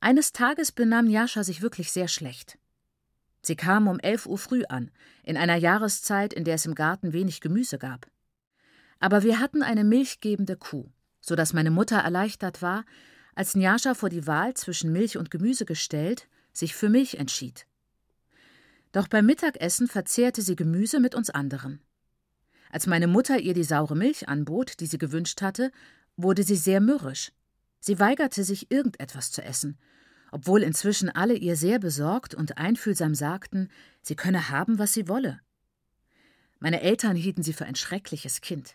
Eines Tages benahm Jascha sich wirklich sehr schlecht. Sie kam um elf Uhr früh an, in einer Jahreszeit, in der es im Garten wenig Gemüse gab. Aber wir hatten eine milchgebende Kuh, so dass meine Mutter erleichtert war, als Njascha vor die Wahl zwischen Milch und Gemüse gestellt, sich für Milch entschied. Doch beim Mittagessen verzehrte sie Gemüse mit uns anderen. Als meine Mutter ihr die saure Milch anbot, die sie gewünscht hatte, wurde sie sehr mürrisch. Sie weigerte sich, irgendetwas zu essen, obwohl inzwischen alle ihr sehr besorgt und einfühlsam sagten, sie könne haben, was sie wolle. Meine Eltern hielten sie für ein schreckliches Kind.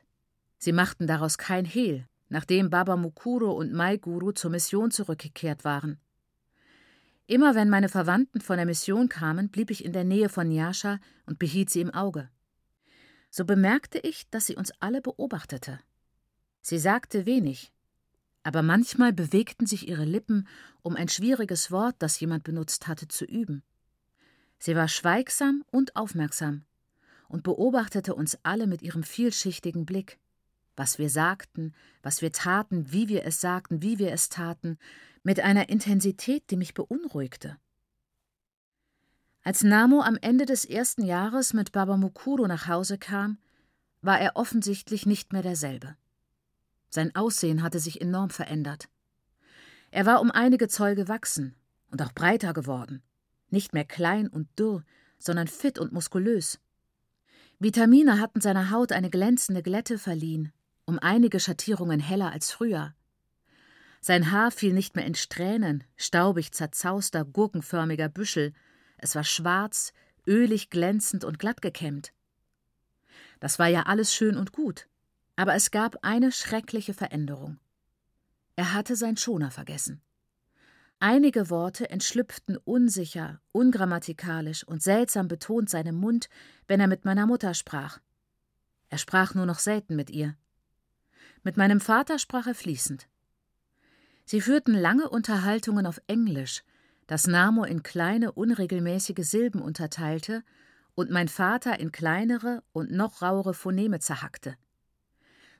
Sie machten daraus kein Hehl, nachdem Baba Mukuro und Mai Guru zur Mission zurückgekehrt waren. Immer wenn meine Verwandten von der Mission kamen, blieb ich in der Nähe von Nyasha und behielt sie im Auge. So bemerkte ich, dass sie uns alle beobachtete. Sie sagte wenig, aber manchmal bewegten sich ihre Lippen, um ein schwieriges Wort, das jemand benutzt hatte, zu üben. Sie war schweigsam und aufmerksam und beobachtete uns alle mit ihrem vielschichtigen Blick was wir sagten, was wir taten, wie wir es sagten, wie wir es taten, mit einer Intensität, die mich beunruhigte. Als Namo am Ende des ersten Jahres mit Baba Mukuro nach Hause kam, war er offensichtlich nicht mehr derselbe. Sein Aussehen hatte sich enorm verändert. Er war um einige Zoll gewachsen und auch breiter geworden, nicht mehr klein und dürr, sondern fit und muskulös. Vitamine hatten seiner Haut eine glänzende Glätte verliehen, um einige Schattierungen heller als früher. Sein Haar fiel nicht mehr in Strähnen, staubig zerzauster, gurkenförmiger Büschel, es war schwarz, ölig glänzend und glatt gekämmt. Das war ja alles schön und gut, aber es gab eine schreckliche Veränderung. Er hatte sein Schoner vergessen. Einige Worte entschlüpften unsicher, ungrammatikalisch und seltsam betont seinem Mund, wenn er mit meiner Mutter sprach. Er sprach nur noch selten mit ihr. Mit meinem Vater sprach er fließend. Sie führten lange Unterhaltungen auf Englisch, das Namo in kleine, unregelmäßige Silben unterteilte und mein Vater in kleinere und noch rauere Phoneme zerhackte.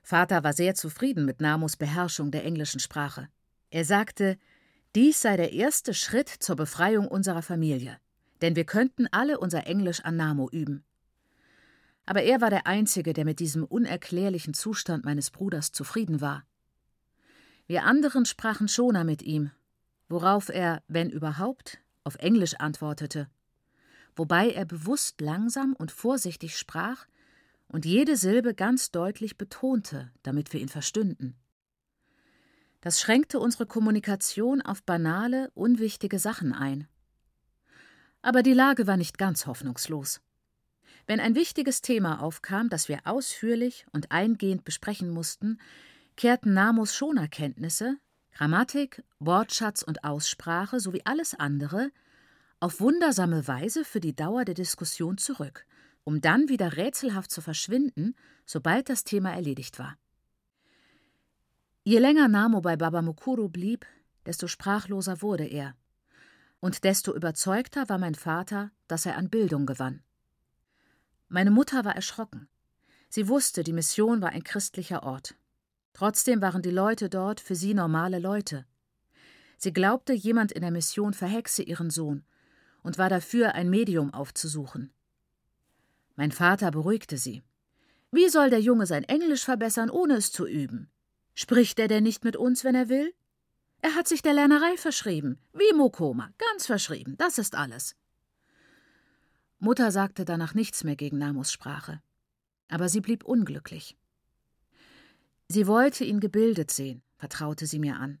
Vater war sehr zufrieden mit Namos Beherrschung der englischen Sprache. Er sagte, dies sei der erste Schritt zur Befreiung unserer Familie, denn wir könnten alle unser Englisch an Namo üben. Aber er war der Einzige, der mit diesem unerklärlichen Zustand meines Bruders zufrieden war. Wir anderen sprachen Schoner mit ihm, worauf er, wenn überhaupt, auf Englisch antwortete, wobei er bewusst langsam und vorsichtig sprach und jede Silbe ganz deutlich betonte, damit wir ihn verstünden. Das schränkte unsere Kommunikation auf banale, unwichtige Sachen ein. Aber die Lage war nicht ganz hoffnungslos. Wenn ein wichtiges Thema aufkam, das wir ausführlich und eingehend besprechen mussten, kehrten Namos Schonerkenntnisse, Grammatik, Wortschatz und Aussprache sowie alles andere auf wundersame Weise für die Dauer der Diskussion zurück, um dann wieder rätselhaft zu verschwinden, sobald das Thema erledigt war. Je länger Namo bei Baba Mukuru blieb, desto sprachloser wurde er. Und desto überzeugter war mein Vater, dass er an Bildung gewann. Meine Mutter war erschrocken. Sie wusste, die Mission war ein christlicher Ort. Trotzdem waren die Leute dort für sie normale Leute. Sie glaubte, jemand in der Mission verhexe ihren Sohn und war dafür, ein Medium aufzusuchen. Mein Vater beruhigte sie. Wie soll der Junge sein Englisch verbessern, ohne es zu üben? Spricht er denn nicht mit uns, wenn er will? Er hat sich der Lernerei verschrieben, wie Mokoma, ganz verschrieben, das ist alles. Mutter sagte danach nichts mehr gegen Namos Sprache. Aber sie blieb unglücklich. Sie wollte ihn gebildet sehen, vertraute sie mir an.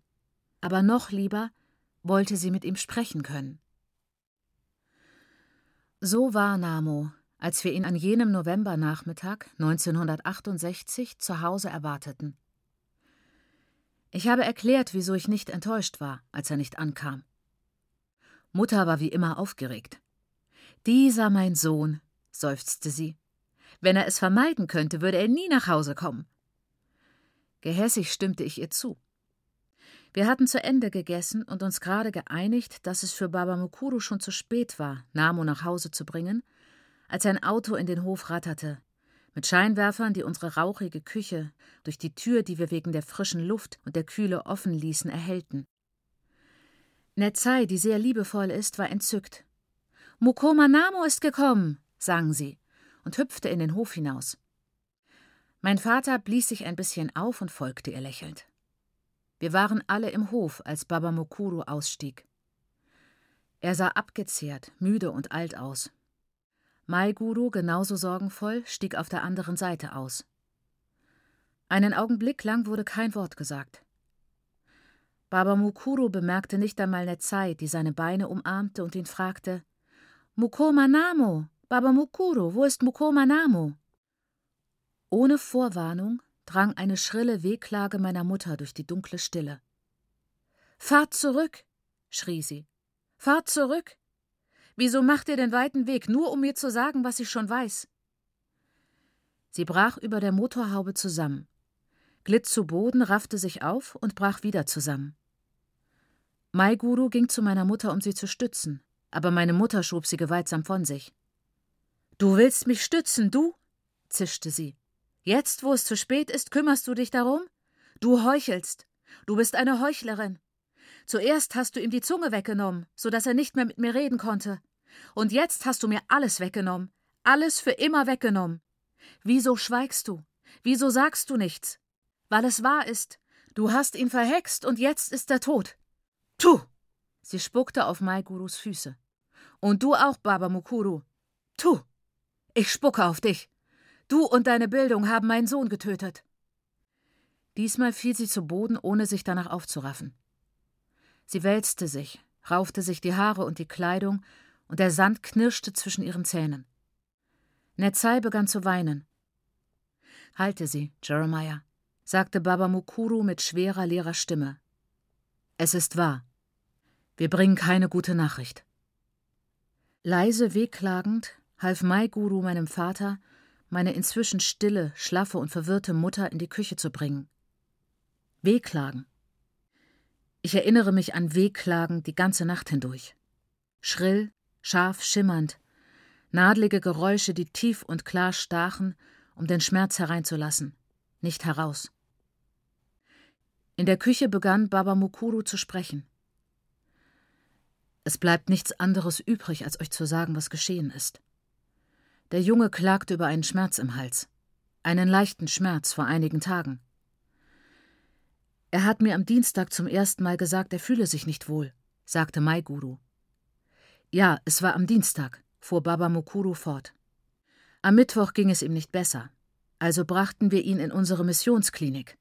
Aber noch lieber wollte sie mit ihm sprechen können. So war Namo, als wir ihn an jenem Novembernachmittag 1968 zu Hause erwarteten. Ich habe erklärt, wieso ich nicht enttäuscht war, als er nicht ankam. Mutter war wie immer aufgeregt. Dieser mein Sohn, seufzte sie. Wenn er es vermeiden könnte, würde er nie nach Hause kommen. Gehässig stimmte ich ihr zu. Wir hatten zu Ende gegessen und uns gerade geeinigt, dass es für Baba Mukuru schon zu spät war, Namo nach Hause zu bringen, als ein Auto in den Hof ratterte, mit Scheinwerfern, die unsere rauchige Küche durch die Tür, die wir wegen der frischen Luft und der Kühle offen ließen, erhellten. Netzai, die sehr liebevoll ist, war entzückt. Mukoma Namo ist gekommen, sang sie und hüpfte in den Hof hinaus. Mein Vater blies sich ein bisschen auf und folgte ihr lächelnd. Wir waren alle im Hof, als Baba Mukuru ausstieg. Er sah abgezehrt, müde und alt aus. Maiguru, genauso sorgenvoll, stieg auf der anderen Seite aus. Einen Augenblick lang wurde kein Wort gesagt. Baba Mukuru bemerkte nicht einmal Netzai, die seine Beine umarmte und ihn fragte: Mukoma Namo, Baba Mukuru, wo ist Mukoma Namo? Ohne Vorwarnung drang eine schrille Wehklage meiner Mutter durch die dunkle Stille. Fahrt zurück, schrie sie. Fahrt zurück. Wieso macht ihr den weiten Weg, nur um mir zu sagen, was ich schon weiß? Sie brach über der Motorhaube zusammen, glitt zu Boden, raffte sich auf und brach wieder zusammen. Maiguru ging zu meiner Mutter, um sie zu stützen, aber meine Mutter schob sie gewaltsam von sich. Du willst mich stützen, du? zischte sie. Jetzt, wo es zu spät ist, kümmerst du dich darum? Du heuchelst. Du bist eine Heuchlerin. Zuerst hast du ihm die Zunge weggenommen, so dass er nicht mehr mit mir reden konnte. Und jetzt hast du mir alles weggenommen. Alles für immer weggenommen. Wieso schweigst du? Wieso sagst du nichts? Weil es wahr ist. Du hast ihn verhext und jetzt ist er tot. Tu! Sie spuckte auf Maigurus Füße. Und du auch, Baba Mukuru. Tu! Ich spucke auf dich. Du und deine Bildung haben meinen Sohn getötet. Diesmal fiel sie zu Boden, ohne sich danach aufzuraffen. Sie wälzte sich, raufte sich die Haare und die Kleidung, und der Sand knirschte zwischen ihren Zähnen. Netzai begann zu weinen. Halte sie, Jeremiah, sagte Baba Mukuru mit schwerer, leerer Stimme. Es ist wahr. Wir bringen keine gute Nachricht. Leise wehklagend half Mai Guru meinem Vater, meine inzwischen stille, schlaffe und verwirrte Mutter in die Küche zu bringen. Wehklagen. Ich erinnere mich an Wehklagen die ganze Nacht hindurch. Schrill, scharf schimmernd, nadlige Geräusche, die tief und klar stachen, um den Schmerz hereinzulassen, nicht heraus. In der Küche begann Baba Mukuru zu sprechen. Es bleibt nichts anderes übrig, als euch zu sagen, was geschehen ist. Der Junge klagte über einen Schmerz im Hals, einen leichten Schmerz vor einigen Tagen. Er hat mir am Dienstag zum ersten Mal gesagt, er fühle sich nicht wohl, sagte Maiguru. Ja, es war am Dienstag, fuhr Baba Mukuru fort. Am Mittwoch ging es ihm nicht besser, also brachten wir ihn in unsere Missionsklinik.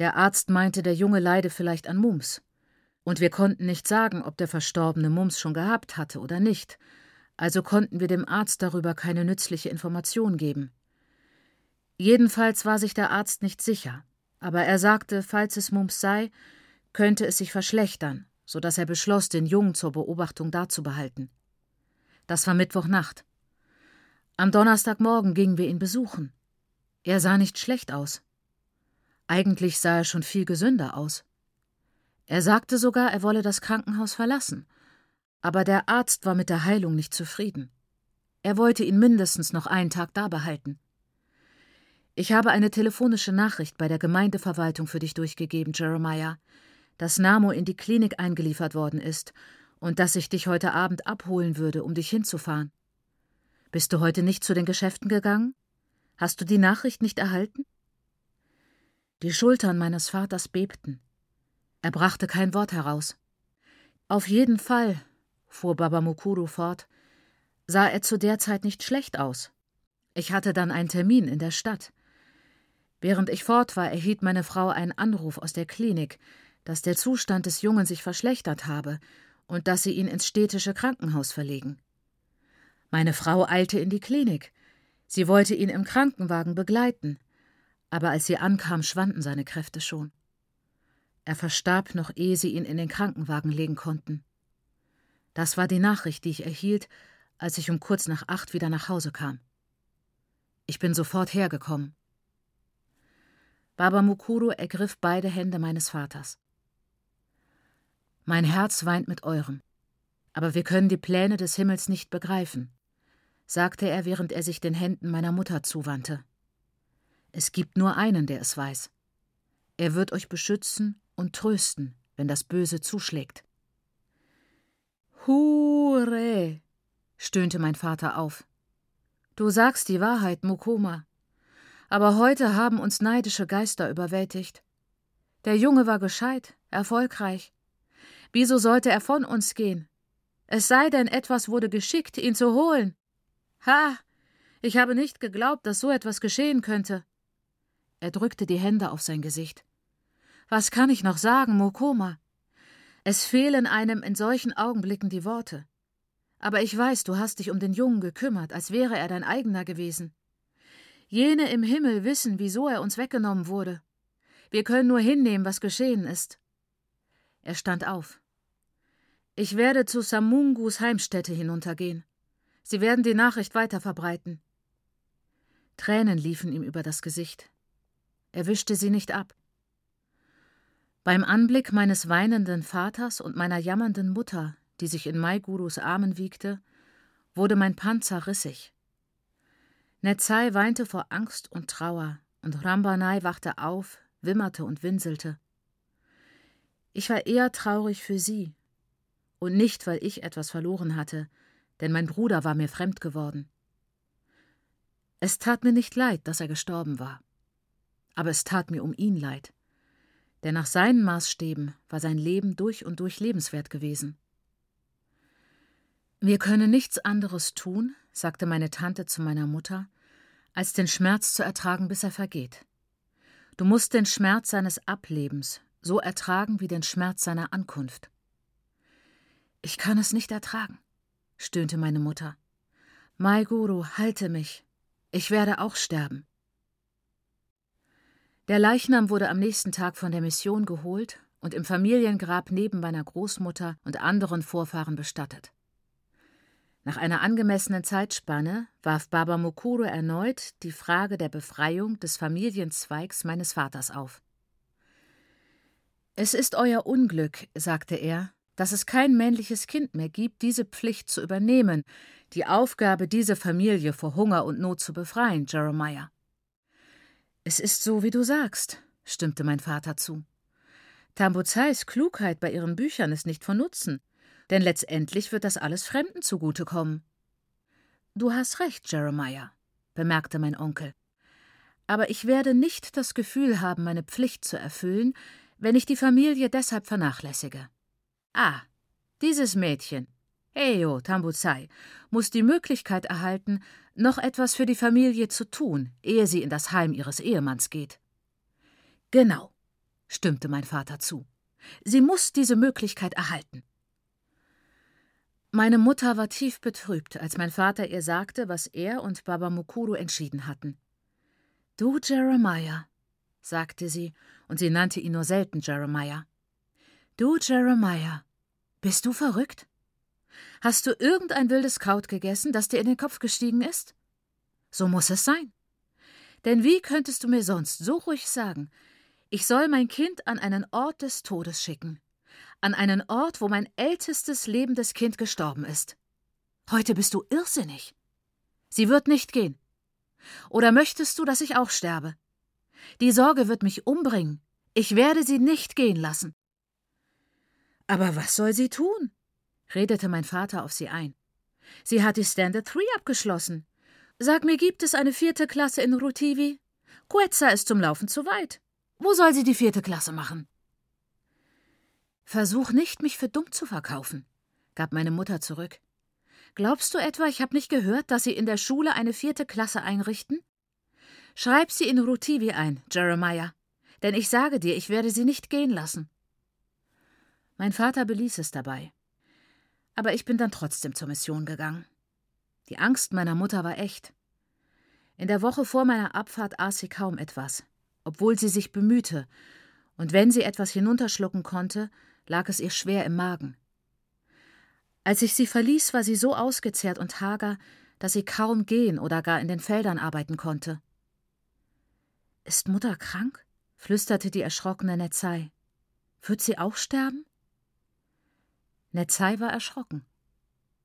Der Arzt meinte, der Junge leide vielleicht an Mumps. Und wir konnten nicht sagen, ob der Verstorbene Mumps schon gehabt hatte oder nicht, also konnten wir dem Arzt darüber keine nützliche Information geben. Jedenfalls war sich der Arzt nicht sicher, aber er sagte, falls es Mumps sei, könnte es sich verschlechtern, so dass er beschloss, den Jungen zur Beobachtung dazubehalten. Das war Mittwochnacht. Am Donnerstagmorgen gingen wir ihn besuchen. Er sah nicht schlecht aus. Eigentlich sah er schon viel gesünder aus. Er sagte sogar, er wolle das Krankenhaus verlassen, aber der Arzt war mit der Heilung nicht zufrieden. Er wollte ihn mindestens noch einen Tag da behalten. Ich habe eine telefonische Nachricht bei der Gemeindeverwaltung für dich durchgegeben, Jeremiah, dass Namo in die Klinik eingeliefert worden ist und dass ich dich heute Abend abholen würde, um dich hinzufahren. Bist du heute nicht zu den Geschäften gegangen? Hast du die Nachricht nicht erhalten? Die Schultern meines Vaters bebten. Er brachte kein Wort heraus. Auf jeden Fall, fuhr Baba Mukuru fort, sah er zu der Zeit nicht schlecht aus. Ich hatte dann einen Termin in der Stadt. Während ich fort war, erhielt meine Frau einen Anruf aus der Klinik, dass der Zustand des Jungen sich verschlechtert habe und dass sie ihn ins städtische Krankenhaus verlegen. Meine Frau eilte in die Klinik. Sie wollte ihn im Krankenwagen begleiten, aber als sie ankam, schwanden seine Kräfte schon. Er verstarb noch, ehe sie ihn in den Krankenwagen legen konnten. Das war die Nachricht, die ich erhielt, als ich um kurz nach acht wieder nach Hause kam. Ich bin sofort hergekommen. Baba Mukuru ergriff beide Hände meines Vaters. Mein Herz weint mit eurem, aber wir können die Pläne des Himmels nicht begreifen, sagte er, während er sich den Händen meiner Mutter zuwandte. Es gibt nur einen, der es weiß. Er wird euch beschützen und trösten, wenn das Böse zuschlägt. Hure, stöhnte mein Vater auf. Du sagst die Wahrheit, Mukoma. Aber heute haben uns neidische Geister überwältigt. Der Junge war gescheit, erfolgreich. Wieso sollte er von uns gehen? Es sei denn, etwas wurde geschickt, ihn zu holen. Ha! Ich habe nicht geglaubt, dass so etwas geschehen könnte. Er drückte die Hände auf sein Gesicht. Was kann ich noch sagen, Mokoma? Es fehlen einem in solchen Augenblicken die Worte. Aber ich weiß, du hast dich um den Jungen gekümmert, als wäre er dein eigener gewesen. Jene im Himmel wissen, wieso er uns weggenommen wurde. Wir können nur hinnehmen, was geschehen ist. Er stand auf. Ich werde zu Samungus Heimstätte hinuntergehen. Sie werden die Nachricht weiterverbreiten. Tränen liefen ihm über das Gesicht. Er wischte sie nicht ab. Beim Anblick meines weinenden Vaters und meiner jammernden Mutter, die sich in Maigurus Armen wiegte, wurde mein Panzer rissig. Netzai weinte vor Angst und Trauer, und Rambanai wachte auf, wimmerte und winselte. Ich war eher traurig für sie, und nicht, weil ich etwas verloren hatte, denn mein Bruder war mir fremd geworden. Es tat mir nicht leid, dass er gestorben war, aber es tat mir um ihn leid, denn nach seinen Maßstäben war sein Leben durch und durch lebenswert gewesen. Wir können nichts anderes tun, sagte meine Tante zu meiner Mutter, als den Schmerz zu ertragen, bis er vergeht. Du musst den Schmerz seines Ablebens so ertragen wie den Schmerz seiner Ankunft. Ich kann es nicht ertragen, stöhnte meine Mutter. Mai Guru, halte mich. Ich werde auch sterben. Der Leichnam wurde am nächsten Tag von der Mission geholt und im Familiengrab neben meiner Großmutter und anderen Vorfahren bestattet. Nach einer angemessenen Zeitspanne warf Baba Mukuro erneut die Frage der Befreiung des Familienzweigs meines Vaters auf. Es ist euer Unglück, sagte er, dass es kein männliches Kind mehr gibt, diese Pflicht zu übernehmen, die Aufgabe, diese Familie vor Hunger und Not zu befreien, Jeremiah. Es ist so, wie du sagst, stimmte mein Vater zu. Tambuzais Klugheit bei ihren Büchern ist nicht von Nutzen denn letztendlich wird das alles Fremden zugutekommen. Du hast recht, Jeremiah, bemerkte mein Onkel. Aber ich werde nicht das Gefühl haben, meine Pflicht zu erfüllen, wenn ich die Familie deshalb vernachlässige. Ah, dieses Mädchen, Eyo Tambuzai, muss die Möglichkeit erhalten, noch etwas für die Familie zu tun, ehe sie in das Heim ihres Ehemanns geht. Genau, stimmte mein Vater zu. Sie muss diese Möglichkeit erhalten. Meine Mutter war tief betrübt, als mein Vater ihr sagte, was er und Baba Mukuru entschieden hatten. Du, Jeremiah, sagte sie, und sie nannte ihn nur selten Jeremiah. Du, Jeremiah, bist du verrückt? Hast du irgendein wildes Kraut gegessen, das dir in den Kopf gestiegen ist? So muss es sein. Denn wie könntest du mir sonst so ruhig sagen, ich soll mein Kind an einen Ort des Todes schicken? An einen Ort, wo mein ältestes lebendes Kind gestorben ist. Heute bist du irrsinnig. Sie wird nicht gehen. Oder möchtest du, dass ich auch sterbe? Die Sorge wird mich umbringen. Ich werde sie nicht gehen lassen. Aber was soll sie tun? redete mein Vater auf sie ein. Sie hat die Standard Three abgeschlossen. Sag mir, gibt es eine vierte Klasse in Rutivi? Quetza ist zum Laufen zu weit. Wo soll sie die vierte Klasse machen? Versuch nicht, mich für dumm zu verkaufen, gab meine Mutter zurück. Glaubst du etwa, ich habe nicht gehört, dass Sie in der Schule eine vierte Klasse einrichten? Schreib sie in Rutivi ein, Jeremiah, denn ich sage dir, ich werde sie nicht gehen lassen. Mein Vater beließ es dabei. Aber ich bin dann trotzdem zur Mission gegangen. Die Angst meiner Mutter war echt. In der Woche vor meiner Abfahrt aß sie kaum etwas, obwohl sie sich bemühte, und wenn sie etwas hinunterschlucken konnte, lag es ihr schwer im Magen. Als ich sie verließ, war sie so ausgezehrt und hager, dass sie kaum gehen oder gar in den Feldern arbeiten konnte. Ist Mutter krank? flüsterte die erschrockene Netzai. Wird sie auch sterben? Netzai war erschrocken.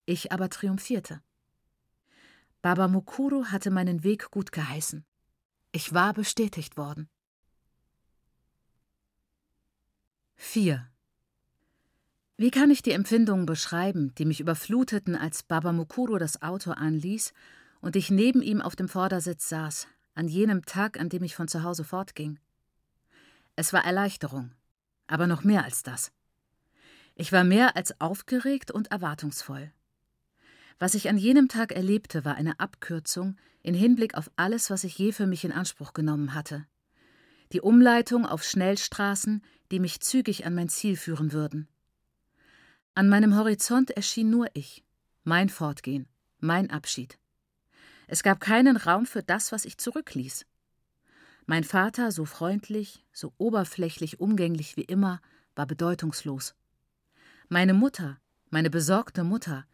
Ich aber triumphierte. Baba Mukuru hatte meinen Weg gut geheißen. Ich war bestätigt worden. 4. Wie kann ich die Empfindungen beschreiben, die mich überfluteten, als Baba Mukuro das Auto anließ und ich neben ihm auf dem Vordersitz saß, an jenem Tag, an dem ich von zu Hause fortging? Es war Erleichterung, aber noch mehr als das. Ich war mehr als aufgeregt und erwartungsvoll. Was ich an jenem Tag erlebte, war eine Abkürzung in Hinblick auf alles, was ich je für mich in Anspruch genommen hatte. Die Umleitung auf Schnellstraßen, die mich zügig an mein Ziel führen würden. An meinem Horizont erschien nur ich, mein Fortgehen, mein Abschied. Es gab keinen Raum für das, was ich zurückließ. Mein Vater, so freundlich, so oberflächlich umgänglich wie immer, war bedeutungslos. Meine Mutter, meine besorgte Mutter,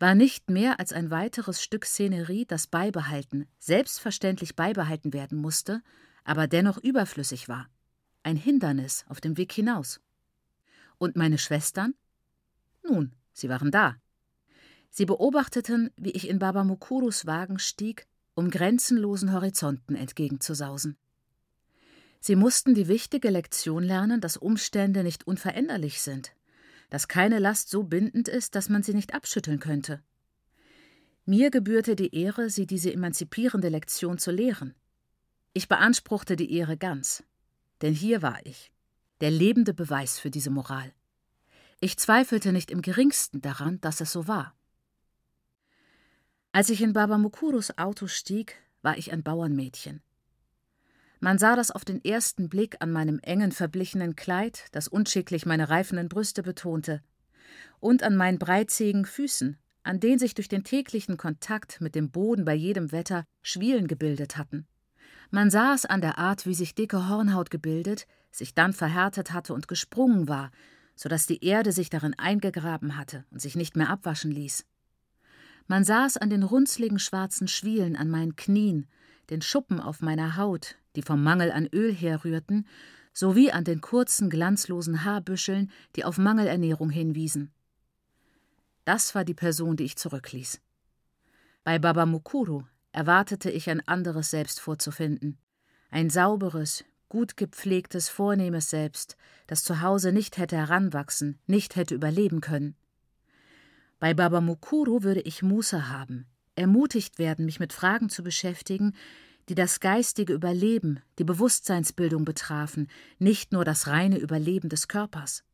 war nicht mehr als ein weiteres Stück Szenerie, das beibehalten, selbstverständlich beibehalten werden musste, aber dennoch überflüssig war. Ein Hindernis auf dem Weg hinaus. Und meine Schwestern? Nun, sie waren da. Sie beobachteten, wie ich in Baba Mukurus Wagen stieg, um grenzenlosen Horizonten entgegenzusausen. Sie mussten die wichtige Lektion lernen, dass Umstände nicht unveränderlich sind, dass keine Last so bindend ist, dass man sie nicht abschütteln könnte. Mir gebührte die Ehre, sie diese emanzipierende Lektion zu lehren. Ich beanspruchte die Ehre ganz, denn hier war ich, der lebende Beweis für diese Moral. Ich zweifelte nicht im geringsten daran, dass es so war. Als ich in Baba Mukurus Auto stieg, war ich ein Bauernmädchen. Man sah das auf den ersten Blick an meinem engen, verblichenen Kleid, das unschicklich meine reifenden Brüste betonte, und an meinen breitzähigen Füßen, an denen sich durch den täglichen Kontakt mit dem Boden bei jedem Wetter Schwielen gebildet hatten. Man sah es an der Art, wie sich dicke Hornhaut gebildet, sich dann verhärtet hatte und gesprungen war, so dass die Erde sich darin eingegraben hatte und sich nicht mehr abwaschen ließ. Man es an den runzligen schwarzen Schwielen an meinen Knien, den Schuppen auf meiner Haut, die vom Mangel an Öl herrührten, sowie an den kurzen, glanzlosen Haarbüscheln, die auf Mangelernährung hinwiesen. Das war die Person, die ich zurückließ. Bei Baba Mukuru erwartete ich ein anderes Selbst vorzufinden. Ein sauberes, gut gepflegtes, vornehmes Selbst, das zu Hause nicht hätte heranwachsen, nicht hätte überleben können. Bei Baba Mukuru würde ich Muße haben, ermutigt werden, mich mit Fragen zu beschäftigen, die das geistige Überleben, die Bewusstseinsbildung betrafen, nicht nur das reine Überleben des Körpers.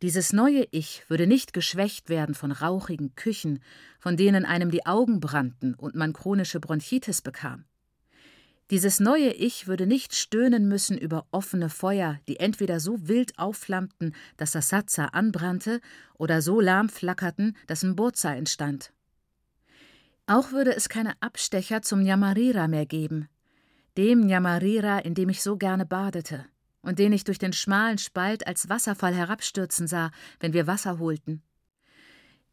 Dieses neue Ich würde nicht geschwächt werden von rauchigen Küchen, von denen einem die Augen brannten und man chronische Bronchitis bekam. Dieses neue Ich würde nicht stöhnen müssen über offene Feuer, die entweder so wild aufflammten, dass das Satza anbrannte, oder so lahm flackerten, dass ein Burza entstand. Auch würde es keine Abstecher zum Nyamarira mehr geben, dem Nyamarira, in dem ich so gerne badete und den ich durch den schmalen Spalt als Wasserfall herabstürzen sah, wenn wir Wasser holten.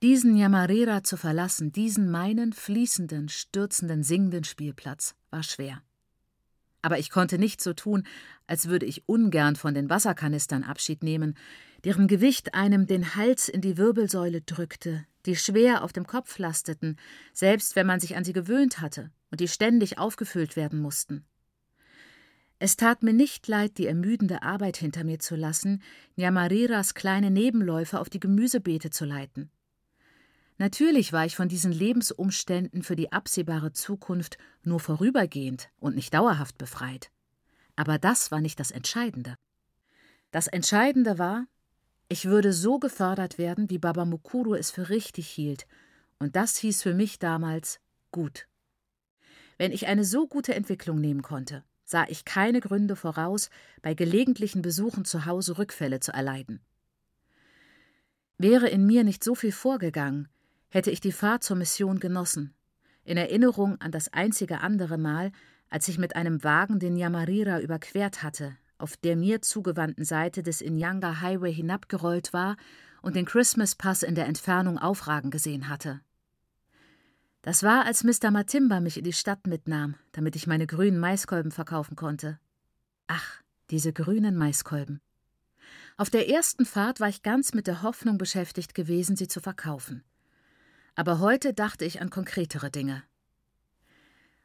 Diesen Nyamarira zu verlassen, diesen meinen fließenden, stürzenden, singenden Spielplatz, war schwer. Aber ich konnte nicht so tun, als würde ich ungern von den Wasserkanistern Abschied nehmen, deren Gewicht einem den Hals in die Wirbelsäule drückte, die schwer auf dem Kopf lasteten, selbst wenn man sich an sie gewöhnt hatte und die ständig aufgefüllt werden mussten. Es tat mir nicht leid, die ermüdende Arbeit hinter mir zu lassen, Nyamariras kleine Nebenläufe auf die Gemüsebeete zu leiten. Natürlich war ich von diesen Lebensumständen für die absehbare Zukunft nur vorübergehend und nicht dauerhaft befreit. Aber das war nicht das Entscheidende. Das Entscheidende war, ich würde so gefördert werden, wie Baba Mukuru es für richtig hielt, und das hieß für mich damals gut. Wenn ich eine so gute Entwicklung nehmen konnte, sah ich keine Gründe voraus, bei gelegentlichen Besuchen zu Hause Rückfälle zu erleiden. Wäre in mir nicht so viel vorgegangen, hätte ich die Fahrt zur Mission genossen, in Erinnerung an das einzige andere Mal, als ich mit einem Wagen den Yamarira überquert hatte, auf der mir zugewandten Seite des Inyanga Highway hinabgerollt war und den Christmas Pass in der Entfernung aufragen gesehen hatte. Das war, als Mr. Matimba mich in die Stadt mitnahm, damit ich meine grünen Maiskolben verkaufen konnte. Ach, diese grünen Maiskolben. Auf der ersten Fahrt war ich ganz mit der Hoffnung beschäftigt gewesen, sie zu verkaufen. Aber heute dachte ich an konkretere Dinge.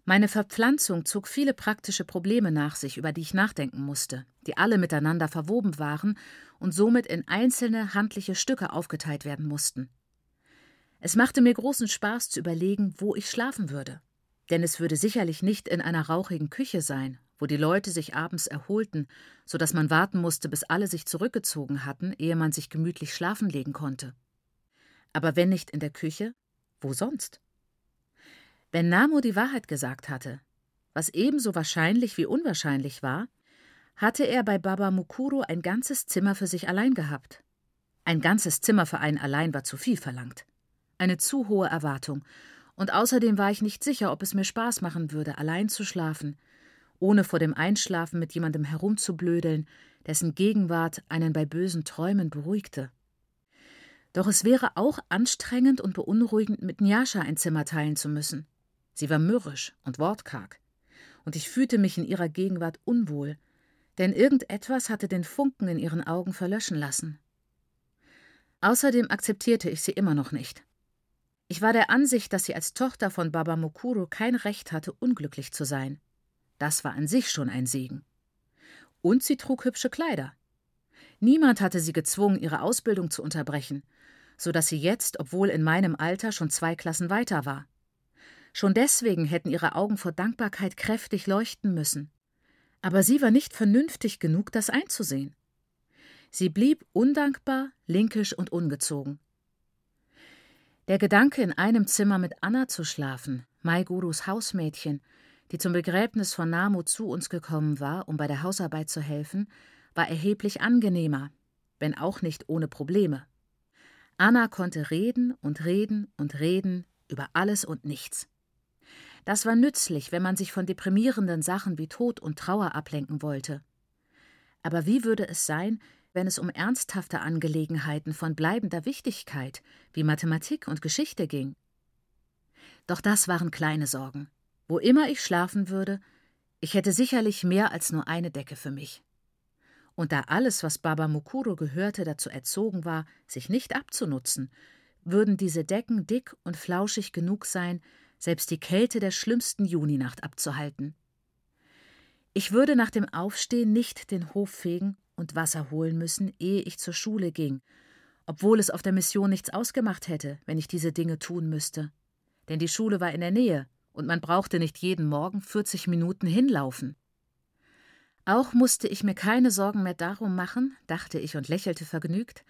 Meine Verpflanzung zog viele praktische Probleme nach sich, über die ich nachdenken musste, die alle miteinander verwoben waren und somit in einzelne handliche Stücke aufgeteilt werden mussten. Es machte mir großen Spaß zu überlegen, wo ich schlafen würde. Denn es würde sicherlich nicht in einer rauchigen Küche sein, wo die Leute sich abends erholten, so dass man warten musste, bis alle sich zurückgezogen hatten, ehe man sich gemütlich schlafen legen konnte. Aber wenn nicht in der Küche, wo sonst? Wenn Namo die Wahrheit gesagt hatte, was ebenso wahrscheinlich wie unwahrscheinlich war, hatte er bei Baba Mukuru ein ganzes Zimmer für sich allein gehabt. Ein ganzes Zimmer für einen allein war zu viel verlangt eine zu hohe Erwartung, und außerdem war ich nicht sicher, ob es mir Spaß machen würde, allein zu schlafen, ohne vor dem Einschlafen mit jemandem herumzublödeln, dessen Gegenwart einen bei bösen Träumen beruhigte. Doch es wäre auch anstrengend und beunruhigend, mit Njascha ein Zimmer teilen zu müssen. Sie war mürrisch und wortkarg, und ich fühlte mich in ihrer Gegenwart unwohl, denn irgendetwas hatte den Funken in ihren Augen verlöschen lassen. Außerdem akzeptierte ich sie immer noch nicht. Ich war der Ansicht, dass sie als Tochter von Baba Mukuro kein Recht hatte, unglücklich zu sein. Das war an sich schon ein Segen. Und sie trug hübsche Kleider. Niemand hatte sie gezwungen, ihre Ausbildung zu unterbrechen, so dass sie jetzt, obwohl in meinem Alter, schon zwei Klassen weiter war. Schon deswegen hätten ihre Augen vor Dankbarkeit kräftig leuchten müssen. Aber sie war nicht vernünftig genug, das einzusehen. Sie blieb undankbar, linkisch und ungezogen. Der Gedanke, in einem Zimmer mit Anna zu schlafen, Mai Gurus Hausmädchen, die zum Begräbnis von Namu zu uns gekommen war, um bei der Hausarbeit zu helfen, war erheblich angenehmer, wenn auch nicht ohne Probleme. Anna konnte reden und reden und reden über alles und nichts. Das war nützlich, wenn man sich von deprimierenden Sachen wie Tod und Trauer ablenken wollte. Aber wie würde es sein, wenn es um ernsthafte Angelegenheiten von bleibender Wichtigkeit wie Mathematik und Geschichte ging. Doch das waren kleine Sorgen. Wo immer ich schlafen würde, ich hätte sicherlich mehr als nur eine Decke für mich. Und da alles, was Baba Mukuro gehörte, dazu erzogen war, sich nicht abzunutzen, würden diese Decken dick und flauschig genug sein, selbst die Kälte der schlimmsten Juninacht abzuhalten. Ich würde nach dem Aufstehen nicht den Hof fegen und Wasser holen müssen, ehe ich zur Schule ging, obwohl es auf der Mission nichts ausgemacht hätte, wenn ich diese Dinge tun müsste. Denn die Schule war in der Nähe und man brauchte nicht jeden Morgen 40 Minuten hinlaufen. Auch musste ich mir keine Sorgen mehr darum machen, dachte ich und lächelte vergnügt,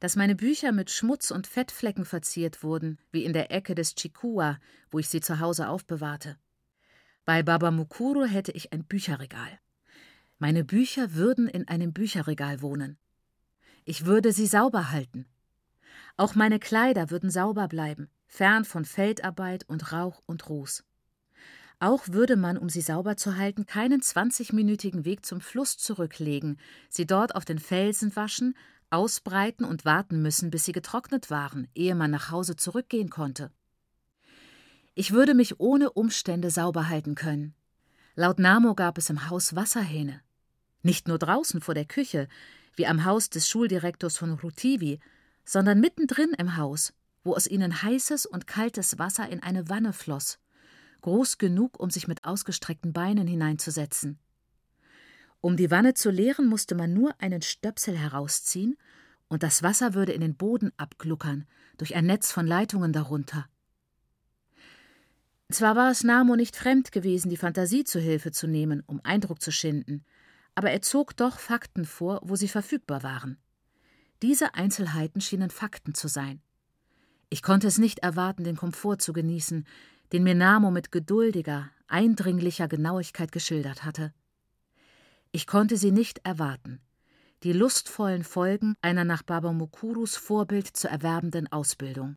dass meine Bücher mit Schmutz und Fettflecken verziert wurden, wie in der Ecke des Chikua, wo ich sie zu Hause aufbewahrte. Bei Baba Mukuro hätte ich ein Bücherregal. Meine Bücher würden in einem Bücherregal wohnen. Ich würde sie sauber halten. Auch meine Kleider würden sauber bleiben, fern von Feldarbeit und Rauch und Ruß. Auch würde man, um sie sauber zu halten, keinen 20-minütigen Weg zum Fluss zurücklegen, sie dort auf den Felsen waschen, ausbreiten und warten müssen, bis sie getrocknet waren, ehe man nach Hause zurückgehen konnte. Ich würde mich ohne Umstände sauber halten können. Laut Namo gab es im Haus Wasserhähne. Nicht nur draußen vor der Küche, wie am Haus des Schuldirektors von Rutivi, sondern mittendrin im Haus, wo aus ihnen heißes und kaltes Wasser in eine Wanne floss, groß genug, um sich mit ausgestreckten Beinen hineinzusetzen. Um die Wanne zu leeren, musste man nur einen Stöpsel herausziehen, und das Wasser würde in den Boden abgluckern, durch ein Netz von Leitungen darunter. Zwar war es Namo nicht fremd gewesen, die Fantasie zu Hilfe zu nehmen, um Eindruck zu schinden, aber er zog doch Fakten vor, wo sie verfügbar waren. Diese Einzelheiten schienen Fakten zu sein. Ich konnte es nicht erwarten, den Komfort zu genießen, den mir Namo mit geduldiger, eindringlicher Genauigkeit geschildert hatte. Ich konnte sie nicht erwarten, die lustvollen Folgen einer nach Baba Mukurus Vorbild zu erwerbenden Ausbildung.